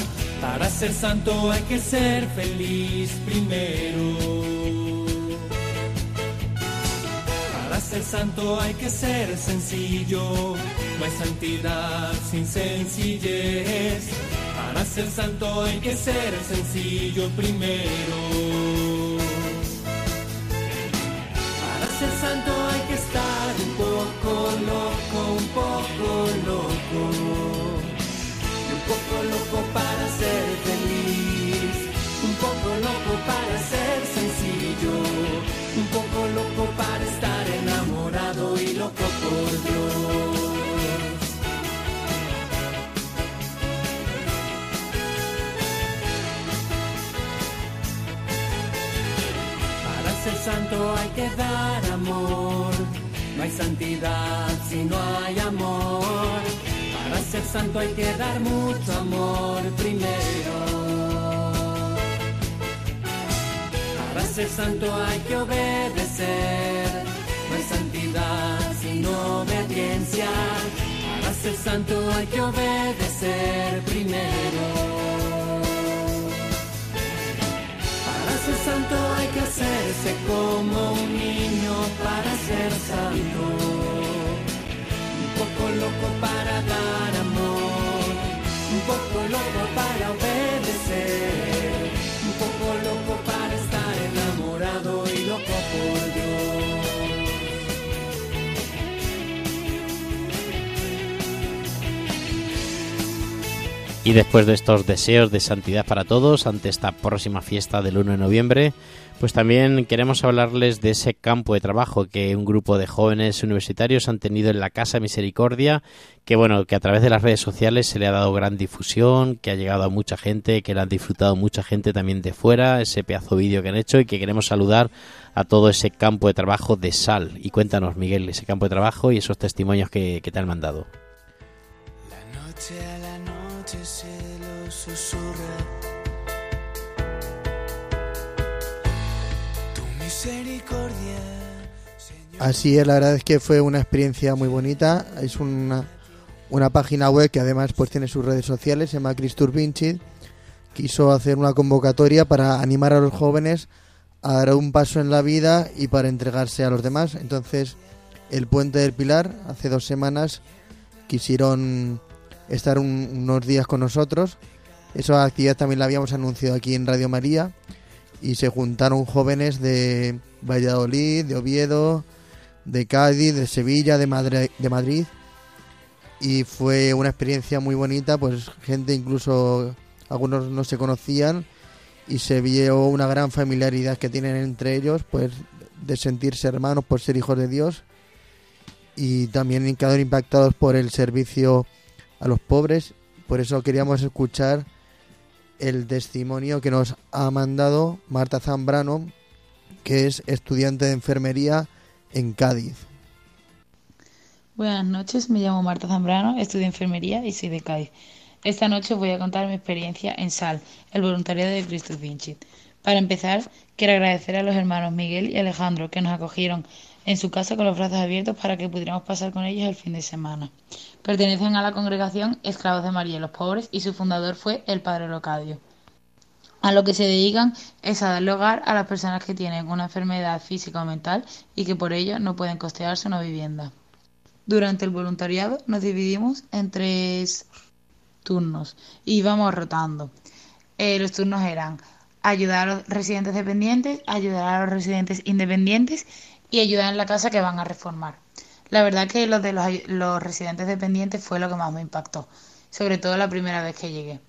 Para ser santo hay que ser feliz primero. Santo hay que ser sencillo. No hay santidad sin sencillez. Para ser santo hay que ser sencillo primero. Para ser santo hay que estar un poco loco, un poco loco. un poco loco para ser feliz. Un poco loco para ser sencillo. Un poco santo hay que dar amor no hay santidad si no hay amor. Para ser santo hay que dar mucho amor primero. Para ser santo hay que obedecer. No hay santidad sin obediencia. Para ser santo hay que obedecer primero. santo hay que hacerse como un niño para ser santo. Un poco loco para dar amor, un poco loco para obedecer, un poco loco para estar enamorado y loco por Y después de estos deseos de santidad para todos ante esta próxima fiesta del 1 de noviembre, pues también queremos hablarles de ese campo de trabajo que un grupo de jóvenes universitarios han tenido en la Casa Misericordia, que bueno, que a través de las redes sociales se le ha dado gran difusión, que ha llegado a mucha gente, que la han disfrutado mucha gente también de fuera, ese pedazo vídeo que han hecho y que queremos saludar a todo ese campo de trabajo de sal. Y cuéntanos, Miguel, ese campo de trabajo y esos testimonios que, que te han mandado. La noche se lo susurra. Así es, la verdad es que fue una experiencia muy bonita. Es una, una página web que además pues tiene sus redes sociales, se llama Cristur Vinci. Quiso hacer una convocatoria para animar a los jóvenes a dar un paso en la vida y para entregarse a los demás. Entonces, el Puente del Pilar, hace dos semanas, quisieron estar un- unos días con nosotros. Esa actividad también la habíamos anunciado aquí en Radio María y se juntaron jóvenes de Valladolid, de Oviedo, de Cádiz, de Sevilla, de, Madre- de Madrid y fue una experiencia muy bonita, pues gente incluso algunos no se conocían y se vio una gran familiaridad que tienen entre ellos, pues de sentirse hermanos por ser hijos de Dios y también quedaron impactados por el servicio a los pobres. Por eso queríamos escuchar el testimonio que nos ha mandado Marta Zambrano, que es estudiante de enfermería en Cádiz. Buenas noches, me llamo Marta Zambrano, estudio enfermería y soy de Cádiz. Esta noche voy a contar mi experiencia en SAL, el voluntariado de Cristo Vinci. Para empezar, quiero agradecer a los hermanos Miguel y Alejandro que nos acogieron en su casa con los brazos abiertos para que pudiéramos pasar con ellos el fin de semana. Pertenecen a la congregación Esclavos de María y los Pobres y su fundador fue el Padre Locadio. A lo que se dedican es a darle hogar a las personas que tienen una enfermedad física o mental y que por ello no pueden costearse una vivienda. Durante el voluntariado nos dividimos en tres turnos y vamos rotando. Eh, los turnos eran ayudar a los residentes dependientes, ayudar a los residentes independientes y ayudar en la casa que van a reformar. La verdad que lo de los, los residentes dependientes fue lo que más me impactó, sobre todo la primera vez que llegué.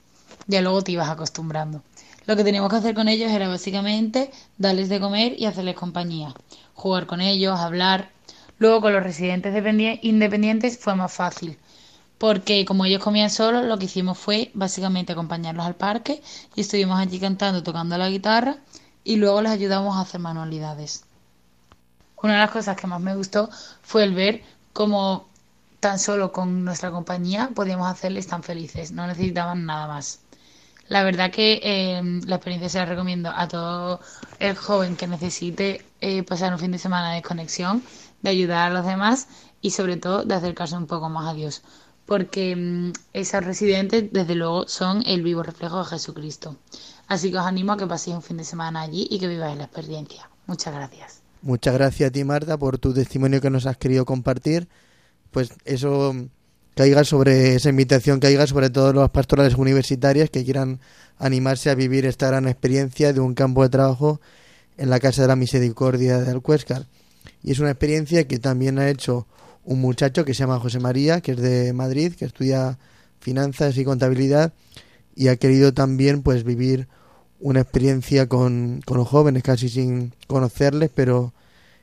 Ya luego te ibas acostumbrando. Lo que teníamos que hacer con ellos era básicamente darles de comer y hacerles compañía, jugar con ellos, hablar. Luego con los residentes dependi- independientes fue más fácil, porque como ellos comían solos, lo que hicimos fue básicamente acompañarlos al parque y estuvimos allí cantando, tocando la guitarra y luego les ayudamos a hacer manualidades. Una de las cosas que más me gustó fue el ver cómo tan solo con nuestra compañía podíamos hacerles tan felices, no necesitaban nada más. La verdad que eh, la experiencia se la recomiendo a todo el joven que necesite eh, pasar un fin de semana de desconexión, de ayudar a los demás y sobre todo de acercarse un poco más a Dios. Porque mm, esos residentes, desde luego, son el vivo reflejo de Jesucristo. Así que os animo a que paséis un fin de semana allí y que viváis la experiencia. Muchas gracias. Muchas gracias a ti, Marta, por tu testimonio que nos has querido compartir. Pues eso caiga sobre esa invitación, caiga sobre todos los pastorales universitarias que quieran animarse a vivir esta gran experiencia de un campo de trabajo en la Casa de la Misericordia de Alcuéscar. Y es una experiencia que también ha hecho un muchacho que se llama José María, que es de Madrid, que estudia finanzas y contabilidad y ha querido también pues vivir una experiencia con, con los jóvenes casi sin conocerles, pero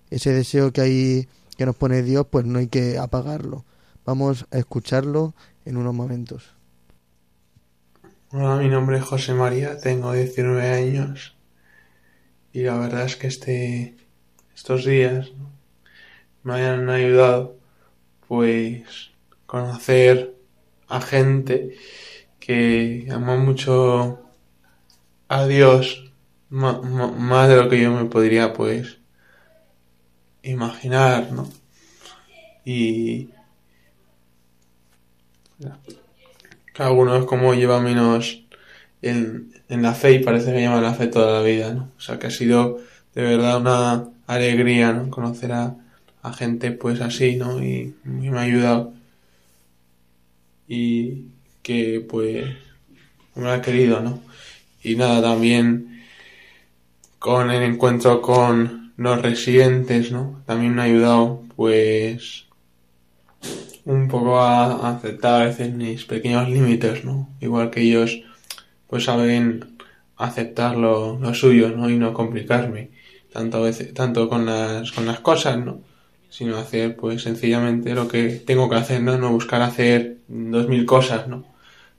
ese deseo que hay que nos pone Dios, pues no hay que apagarlo. Vamos a escucharlo en unos momentos. Hola, mi nombre es José María, tengo 19 años y la verdad es que este, estos días ¿no? me hayan ayudado pues conocer a gente que ama mucho a Dios más de lo que yo me podría pues imaginar, ¿no? Y cada uno es como lleva menos en, en la fe y parece que lleva la fe toda la vida, ¿no? O sea que ha sido de verdad una alegría, ¿no? Conocer a, a gente pues así, ¿no? Y, y me ha ayudado. Y que pues me ha querido, ¿no? Y nada, también con el encuentro con los residentes, ¿no? También me ha ayudado, pues, un poco a, aceptar a veces mis pequeños límites, ¿no? Igual que ellos, pues saben aceptar lo, lo suyo, ¿no? Y no complicarme tanto a veces, tanto con las, con las cosas, ¿no? Sino hacer, pues, sencillamente lo que tengo que hacer, ¿no? No buscar hacer dos mil cosas, ¿no?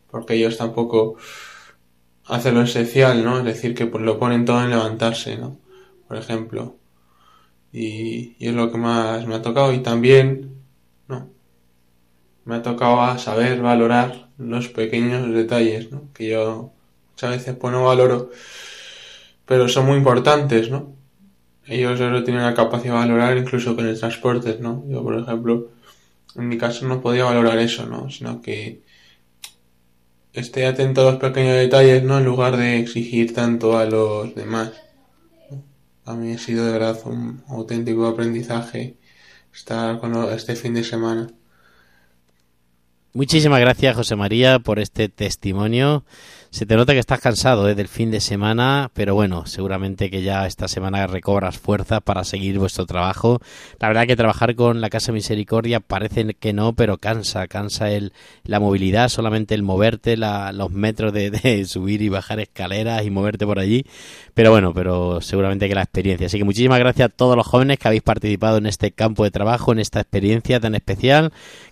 Porque ellos tampoco hacen lo esencial, ¿no? Es decir, que pues lo ponen todo en levantarse, ¿no? Por ejemplo. Y, es lo que más me ha tocado. Y también, ¿no? Me ha tocado saber valorar los pequeños detalles, ¿no? Que yo muchas veces pues no valoro, pero son muy importantes, ¿no? Ellos solo tienen la capacidad de valorar incluso con el transporte, ¿no? Yo, por ejemplo, en mi caso no podía valorar eso, ¿no? Sino que esté atento a los pequeños detalles, ¿no? En lugar de exigir tanto a los demás. A mí ha sido de verdad un auténtico aprendizaje estar con este fin de semana. Muchísimas gracias, José María, por este testimonio. Se te nota que estás cansado ¿eh? del fin de semana, pero bueno, seguramente que ya esta semana recobras fuerza para seguir vuestro trabajo. La verdad que trabajar con la Casa Misericordia parece que no, pero cansa, cansa el, la movilidad, solamente el moverte, la, los metros de, de subir y bajar escaleras y moverte por allí. Pero bueno, pero seguramente que la experiencia. Así que muchísimas gracias a todos los jóvenes que habéis participado en este campo de trabajo, en esta experiencia tan especial.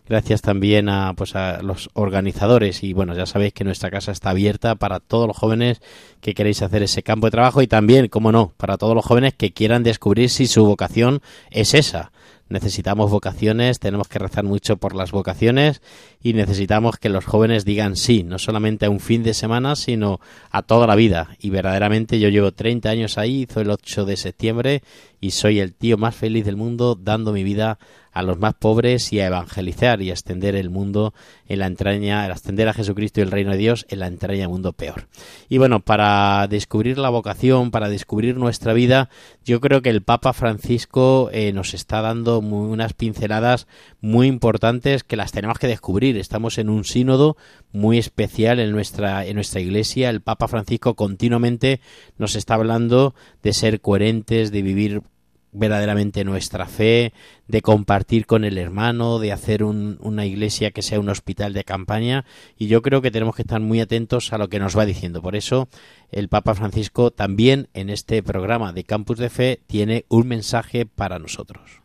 Gracias también a, pues a los organizadores y bueno, ya sabéis que nuestra casa está abierta para todos los jóvenes que queréis hacer ese campo de trabajo y también, como no, para todos los jóvenes que quieran descubrir si su vocación es esa necesitamos vocaciones, tenemos que rezar mucho por las vocaciones y necesitamos que los jóvenes digan sí, no solamente a un fin de semana, sino a toda la vida. Y verdaderamente yo llevo 30 años ahí, hizo el 8 de septiembre y soy el tío más feliz del mundo dando mi vida a los más pobres y a evangelizar y a extender el mundo en la entraña, a extender a Jesucristo y el reino de Dios en la entraña del mundo peor. Y bueno, para descubrir la vocación, para descubrir nuestra vida, yo creo que el Papa Francisco eh, nos está dando unas pinceladas muy importantes que las tenemos que descubrir. Estamos en un sínodo muy especial en nuestra, en nuestra iglesia. El Papa Francisco continuamente nos está hablando de ser coherentes, de vivir verdaderamente nuestra fe, de compartir con el hermano, de hacer una iglesia que sea un hospital de campaña y yo creo que tenemos que estar muy atentos a lo que nos va diciendo. Por eso el Papa Francisco también en este programa de Campus de Fe tiene un mensaje para nosotros.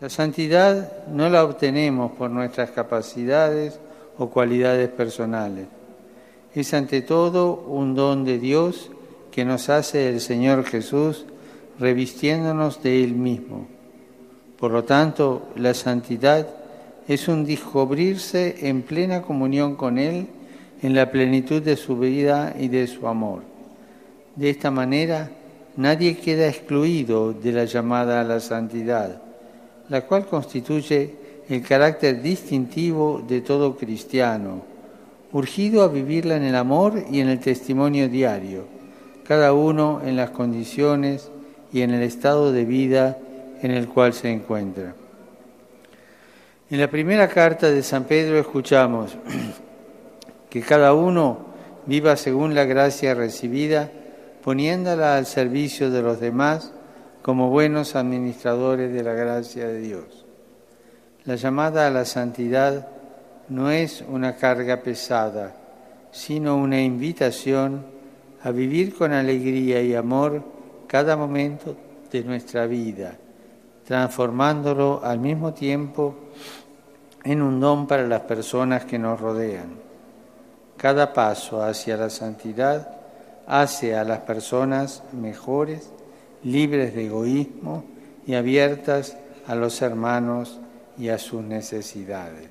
La santidad no la obtenemos por nuestras capacidades o cualidades personales. Es ante todo un don de Dios que nos hace el Señor Jesús revistiéndonos de Él mismo. Por lo tanto, la santidad es un descubrirse en plena comunión con Él en la plenitud de su vida y de su amor. De esta manera, nadie queda excluido de la llamada a la santidad, la cual constituye el carácter distintivo de todo cristiano, urgido a vivirla en el amor y en el testimonio diario cada uno en las condiciones y en el estado de vida en el cual se encuentra. En la primera carta de San Pedro escuchamos que cada uno viva según la gracia recibida, poniéndola al servicio de los demás como buenos administradores de la gracia de Dios. La llamada a la santidad no es una carga pesada, sino una invitación a vivir con alegría y amor cada momento de nuestra vida, transformándolo al mismo tiempo en un don para las personas que nos rodean. Cada paso hacia la santidad hace a las personas mejores, libres de egoísmo y abiertas a los hermanos y a sus necesidades.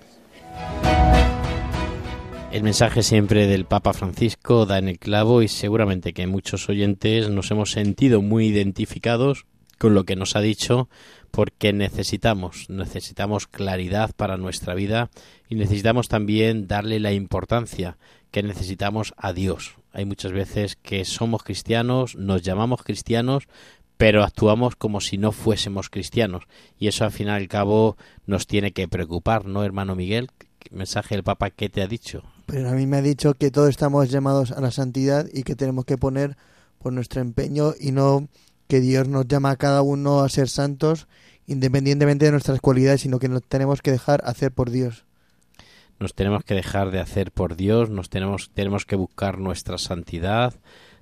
El mensaje siempre del Papa Francisco da en el clavo y seguramente que muchos oyentes nos hemos sentido muy identificados con lo que nos ha dicho porque necesitamos, necesitamos claridad para nuestra vida y necesitamos también darle la importancia que necesitamos a Dios. Hay muchas veces que somos cristianos, nos llamamos cristianos, pero actuamos como si no fuésemos cristianos y eso al fin y al cabo nos tiene que preocupar, ¿no, hermano Miguel? mensaje del Papa qué te ha dicho? Pero a mí me ha dicho que todos estamos llamados a la santidad y que tenemos que poner por nuestro empeño y no que Dios nos llama a cada uno a ser santos independientemente de nuestras cualidades, sino que nos tenemos que dejar hacer por Dios. Nos tenemos que dejar de hacer por Dios, nos tenemos, tenemos que buscar nuestra santidad,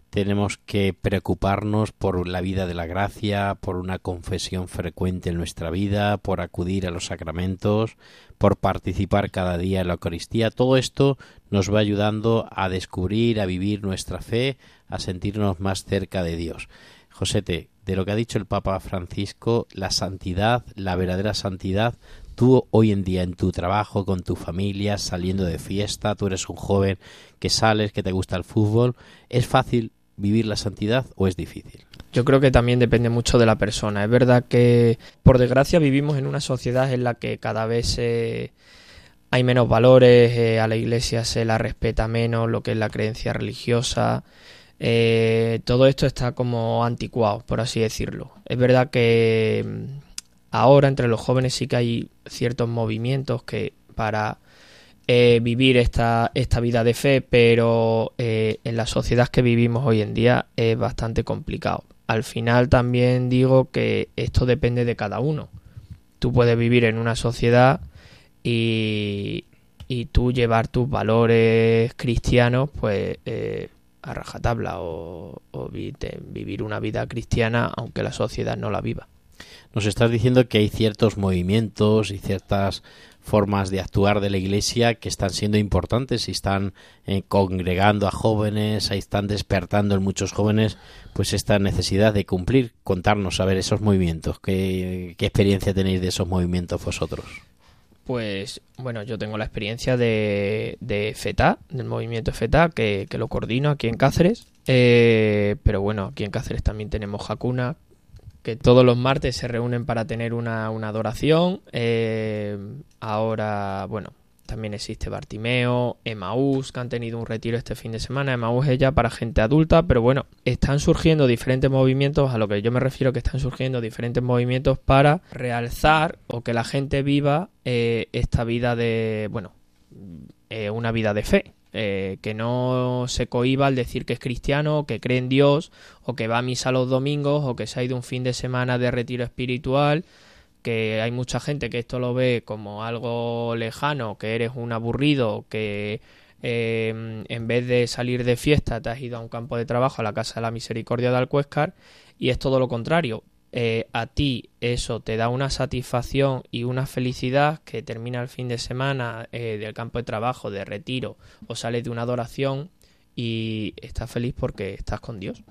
tenemos que preocuparnos por la vida de la gracia, por una confesión frecuente en nuestra vida, por acudir a los sacramentos, por participar cada día en la Eucaristía. Todo esto nos va ayudando a descubrir, a vivir nuestra fe, a sentirnos más cerca de Dios. Josete, de lo que ha dicho el Papa Francisco, la santidad, la verdadera santidad, tú hoy en día en tu trabajo, con tu familia, saliendo de fiesta, tú eres un joven que sales, que te gusta el fútbol, ¿es fácil vivir la santidad o es difícil? Yo creo que también depende mucho de la persona. Es verdad que, por desgracia, vivimos en una sociedad en la que cada vez hay menos valores, eh, a la iglesia se la respeta menos, lo que es la creencia religiosa. Eh, todo esto está como anticuado, por así decirlo. Es verdad que mm, ahora entre los jóvenes sí que hay ciertos movimientos que para eh, vivir esta, esta vida de fe, pero eh, en la sociedad que vivimos hoy en día es bastante complicado. Al final también digo que esto depende de cada uno. Tú puedes vivir en una sociedad y, y tú llevar tus valores cristianos pues eh, a rajatabla o, o vivir una vida cristiana aunque la sociedad no la viva. Nos estás diciendo que hay ciertos movimientos y ciertas formas de actuar de la Iglesia que están siendo importantes y están eh, congregando a jóvenes, ahí están despertando en muchos jóvenes pues esta necesidad de cumplir, contarnos a ver esos movimientos, qué, experiencia tenéis de esos movimientos vosotros. Pues bueno, yo tengo la experiencia de, de FETA, del movimiento FETA, que, que lo coordino aquí en Cáceres. Eh, pero bueno, aquí en Cáceres también tenemos Hakuna, que todos los martes se reúnen para tener una, una adoración. Eh, ahora, bueno, también existe Bartimeo, Emaús, que han tenido un retiro este fin de semana. Emaús es ya para gente adulta, pero bueno, están surgiendo diferentes movimientos, a lo que yo me refiero que están surgiendo diferentes movimientos para realzar o que la gente viva eh, esta vida de, bueno, eh, una vida de fe. Eh, que no se cohiba al decir que es cristiano, que cree en Dios, o que va a misa los domingos, o que se ha ido un fin de semana de retiro espiritual, que hay mucha gente que esto lo ve como algo lejano, que eres un aburrido, que eh, en vez de salir de fiesta te has ido a un campo de trabajo, a la Casa de la Misericordia de Alcuéscar, y es todo lo contrario. Eh, a ti eso te da una satisfacción y una felicidad que termina el fin de semana eh, del campo de trabajo, de retiro o sales de una adoración y estás feliz porque estás con Dios.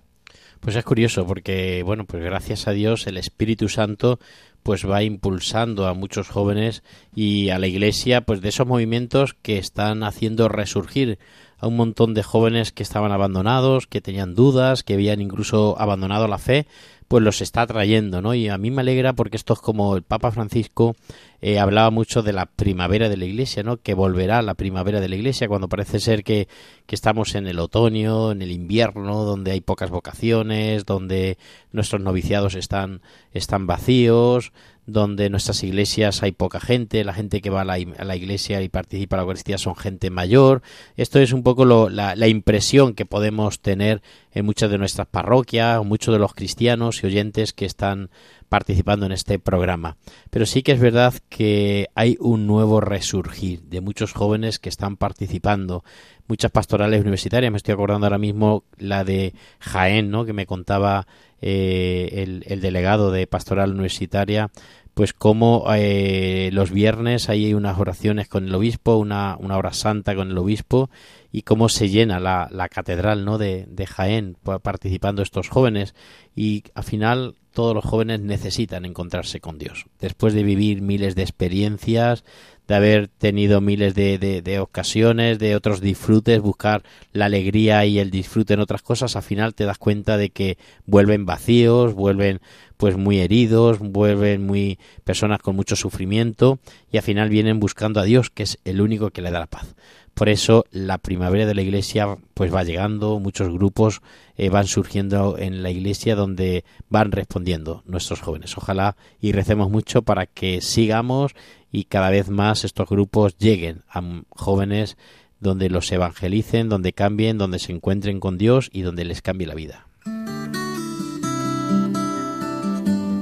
Pues es curioso porque, bueno, pues gracias a Dios el Espíritu Santo pues va impulsando a muchos jóvenes y a la Iglesia pues de esos movimientos que están haciendo resurgir a un montón de jóvenes que estaban abandonados, que tenían dudas, que habían incluso abandonado la fe, pues los está trayendo, ¿no? Y a mí me alegra porque esto es como el Papa Francisco eh, hablaba mucho de la primavera de la Iglesia, ¿no? Que volverá la primavera de la Iglesia cuando parece ser que, que estamos en el otoño, en el invierno, donde hay pocas vocaciones, donde nuestros noviciados están, están vacíos, donde en nuestras iglesias hay poca gente, la gente que va a la, a la iglesia y participa en la Eucaristía son gente mayor. Esto es un poco lo, la, la, impresión que podemos tener en muchas de nuestras parroquias, muchos de los cristianos y oyentes que están participando en este programa. Pero sí que es verdad que hay un nuevo resurgir de muchos jóvenes que están participando, muchas pastorales universitarias, me estoy acordando ahora mismo la de Jaén, ¿no? que me contaba eh, el, el, delegado de pastoral universitaria, pues como eh, los viernes hay unas oraciones con el obispo, una, una hora santa con el obispo, y cómo se llena la, la catedral ¿no? de, de Jaén participando estos jóvenes. Y al final todos los jóvenes necesitan encontrarse con Dios. Después de vivir miles de experiencias, de haber tenido miles de, de, de, ocasiones, de otros disfrutes, buscar la alegría y el disfrute en otras cosas, al final te das cuenta de que vuelven vacíos, vuelven pues muy heridos, vuelven muy personas con mucho sufrimiento y al final vienen buscando a Dios, que es el único que le da la paz. Por eso la primavera de la iglesia pues va llegando, muchos grupos eh, van surgiendo en la iglesia donde van respondiendo nuestros jóvenes. Ojalá y recemos mucho para que sigamos y cada vez más estos grupos lleguen a jóvenes donde los evangelicen, donde cambien, donde se encuentren con Dios y donde les cambie la vida.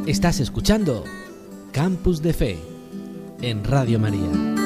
Estás escuchando Campus de Fe en Radio María.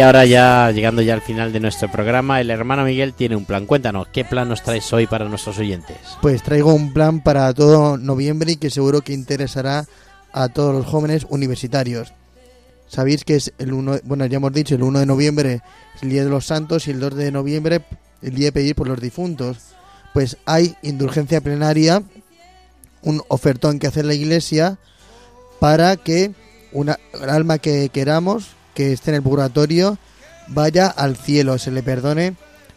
ahora ya llegando ya al final de nuestro programa, el hermano Miguel tiene un plan. Cuéntanos, ¿qué plan nos traes hoy para nuestros oyentes? Pues traigo un plan para todo noviembre y que seguro que interesará a todos los jóvenes universitarios. Sabéis que es el 1, bueno, ya hemos dicho, el 1 de noviembre el Día de los Santos y el 2 de noviembre el Día de pedir por los difuntos. Pues hay indulgencia plenaria, un ofertón que hacer la Iglesia para que una alma que queramos que esté en el purgatorio vaya al cielo, se le perdone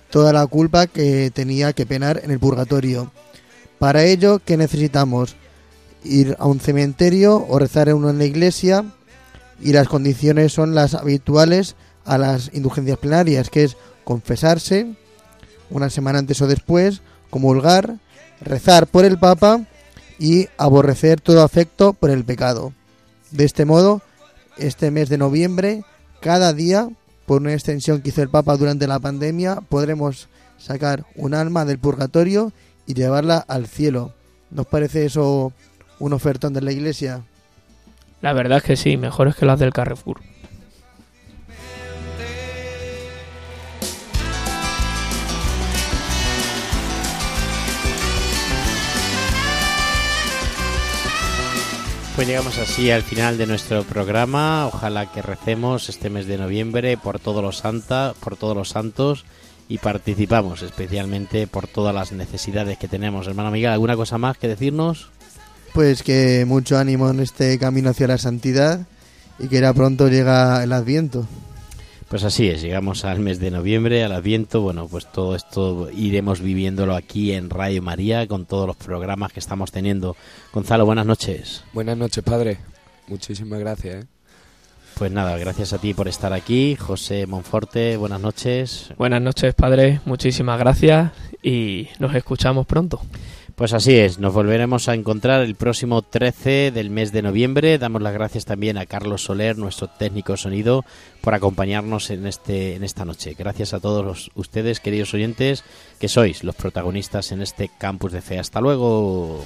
toda la culpa que tenía que penar en el purgatorio. Para ello, ¿qué necesitamos? Ir a un cementerio o rezar en una iglesia y las condiciones son las habituales a las indulgencias plenarias, que es confesarse una semana antes o después, comulgar, rezar por el Papa y aborrecer todo afecto por el pecado. De este modo, este mes de noviembre cada día, por una extensión que hizo el Papa durante la pandemia, podremos sacar un alma del purgatorio y llevarla al cielo. ¿Nos parece eso un ofertón de la Iglesia? La verdad es que sí, mejores que las del Carrefour. Pues llegamos así al final de nuestro programa. Ojalá que recemos este mes de noviembre por todos los santa, por todos los santos y participamos especialmente por todas las necesidades que tenemos. Hermano Miguel, ¿alguna cosa más que decirnos? Pues que mucho ánimo en este camino hacia la santidad y que ya pronto llega el Adviento. Pues así es, llegamos al mes de noviembre, al Adviento, bueno, pues todo esto iremos viviéndolo aquí en Radio María con todos los programas que estamos teniendo. Gonzalo, buenas noches. Buenas noches, padre. Muchísimas gracias. ¿eh? Pues nada, gracias a ti por estar aquí. José Monforte, buenas noches. Buenas noches, padre. Muchísimas gracias y nos escuchamos pronto. Pues así es, nos volveremos a encontrar el próximo 13 del mes de noviembre. Damos las gracias también a Carlos Soler, nuestro técnico sonido, por acompañarnos en, este, en esta noche. Gracias a todos ustedes, queridos oyentes, que sois los protagonistas en este campus de fe. Hasta luego.